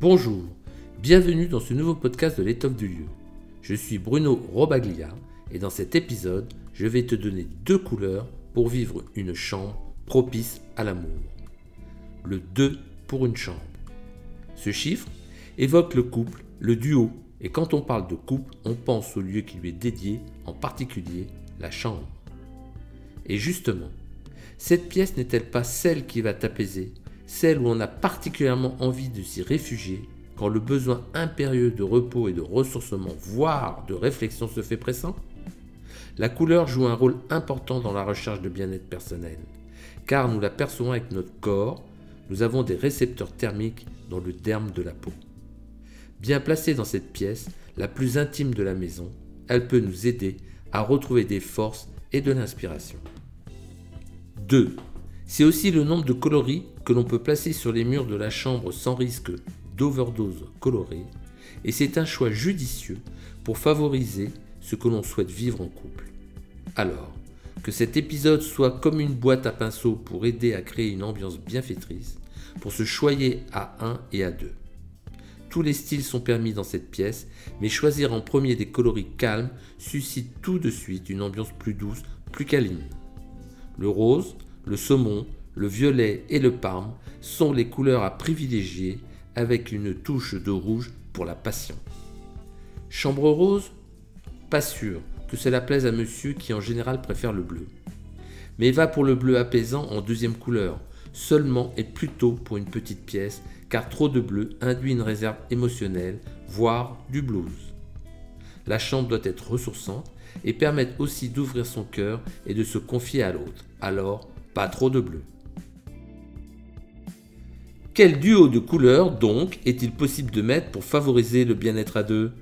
Bonjour, bienvenue dans ce nouveau podcast de l'étoffe du lieu. Je suis Bruno Robaglia et dans cet épisode, je vais te donner deux couleurs pour vivre une chambre propice à l'amour. Le 2 pour une chambre. Ce chiffre évoque le couple, le duo, et quand on parle de couple, on pense au lieu qui lui est dédié, en particulier la chambre. Et justement, cette pièce n'est-elle pas celle qui va t'apaiser, celle où on a particulièrement envie de s'y réfugier quand le besoin impérieux de repos et de ressourcement, voire de réflexion se fait pressant La couleur joue un rôle important dans la recherche de bien-être personnel, car nous la percevons avec notre corps, nous avons des récepteurs thermiques dans le derme de la peau. Bien placée dans cette pièce, la plus intime de la maison, elle peut nous aider à retrouver des forces et de l'inspiration. 2. C'est aussi le nombre de coloris que l'on peut placer sur les murs de la chambre sans risque d'overdose colorée, et c'est un choix judicieux pour favoriser ce que l'on souhaite vivre en couple. Alors, que cet épisode soit comme une boîte à pinceau pour aider à créer une ambiance bienfaitrice, pour se choyer à un et à deux. Tous les styles sont permis dans cette pièce, mais choisir en premier des coloris calmes suscite tout de suite une ambiance plus douce, plus câline. Le rose, le saumon, le violet et le parme sont les couleurs à privilégier avec une touche de rouge pour la passion. Chambre rose? Pas sûr que cela plaise à monsieur qui en général préfère le bleu. Mais va pour le bleu apaisant en deuxième couleur, seulement et plutôt pour une petite pièce, car trop de bleu induit une réserve émotionnelle, voire du blues. La chambre doit être ressourçante et permettre aussi d'ouvrir son cœur et de se confier à l'autre. Alors, trop de bleu. Quel duo de couleurs donc est-il possible de mettre pour favoriser le bien-être à deux?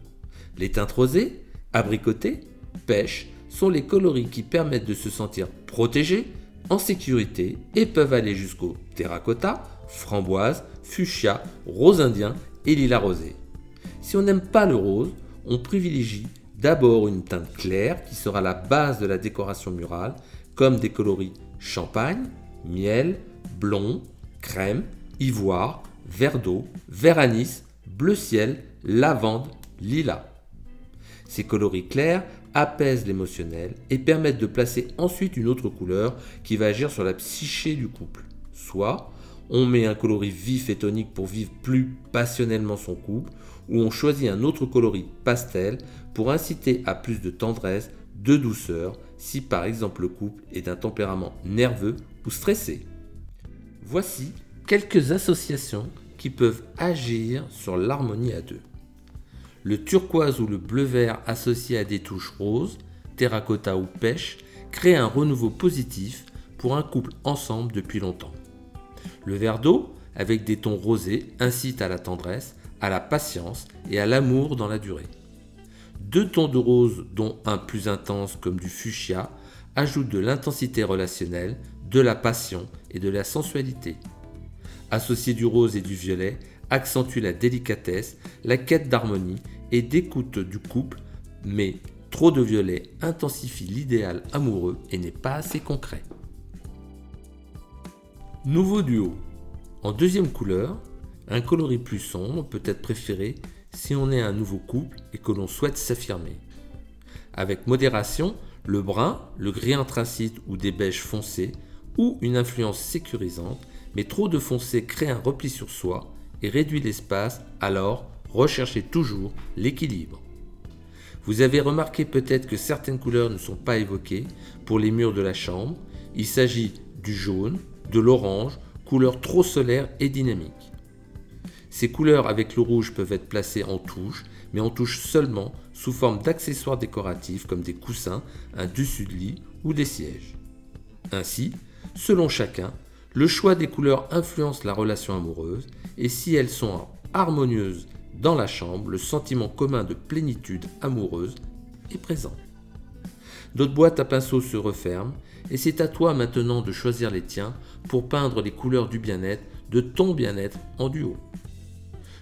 Les teintes rosées, abricotées, pêche sont les coloris qui permettent de se sentir protégé, en sécurité et peuvent aller jusqu'au terracotta, framboise, fuchsia, rose indien et lilas rosé. Si on n'aime pas le rose, on privilégie d'abord une teinte claire qui sera la base de la décoration murale, comme des coloris champagne, miel, blond, crème, ivoire, vert d'eau, vert anis, bleu ciel, lavande, lilas. Ces coloris clairs apaisent l'émotionnel et permettent de placer ensuite une autre couleur qui va agir sur la psyché du couple. Soit on met un coloris vif et tonique pour vivre plus passionnellement son couple, ou on choisit un autre coloris pastel pour inciter à plus de tendresse, de douceur, si par exemple le couple est d'un tempérament nerveux ou stressé. Voici quelques associations qui peuvent agir sur l'harmonie à deux. Le turquoise ou le bleu-vert associé à des touches roses, terracotta ou pêche crée un renouveau positif pour un couple ensemble depuis longtemps. Le vert d'eau, avec des tons rosés, incite à la tendresse, à la patience et à l'amour dans la durée. Deux tons de rose, dont un plus intense comme du fuchsia, ajoutent de l'intensité relationnelle, de la passion et de la sensualité. Associé du rose et du violet, accentue la délicatesse, la quête d'harmonie et d'écoute du couple, mais trop de violet intensifie l'idéal amoureux et n'est pas assez concret. Nouveau duo. En deuxième couleur, un coloris plus sombre peut être préféré si on est un nouveau couple et que l'on souhaite s'affirmer. Avec modération, le brun, le gris anthracite ou des beiges foncés ou une influence sécurisante, mais trop de foncé crée un repli sur soi et réduit l'espace, alors recherchez toujours l'équilibre. Vous avez remarqué peut-être que certaines couleurs ne sont pas évoquées pour les murs de la chambre. Il s'agit du jaune, de l'orange, couleur trop solaire et dynamique. Ces couleurs avec le rouge peuvent être placées en touche, mais en touche seulement sous forme d'accessoires décoratifs comme des coussins, un dessus de lit ou des sièges. Ainsi, selon chacun, le choix des couleurs influence la relation amoureuse et si elles sont harmonieuses dans la chambre, le sentiment commun de plénitude amoureuse est présent. D'autres boîtes à pinceaux se referment et c'est à toi maintenant de choisir les tiens pour peindre les couleurs du bien-être, de ton bien-être en duo.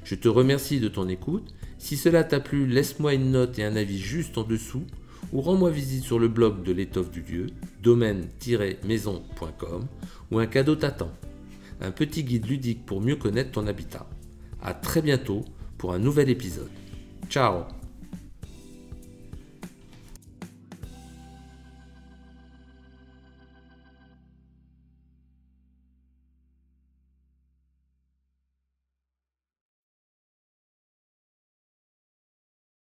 Je te remercie de ton écoute. Si cela t'a plu, laisse-moi une note et un avis juste en dessous ou rends-moi visite sur le blog de l'étoffe du lieu, domaine-maison.com, où un cadeau t'attend. Un petit guide ludique pour mieux connaître ton habitat. À très bientôt pour un nouvel épisode. Ciao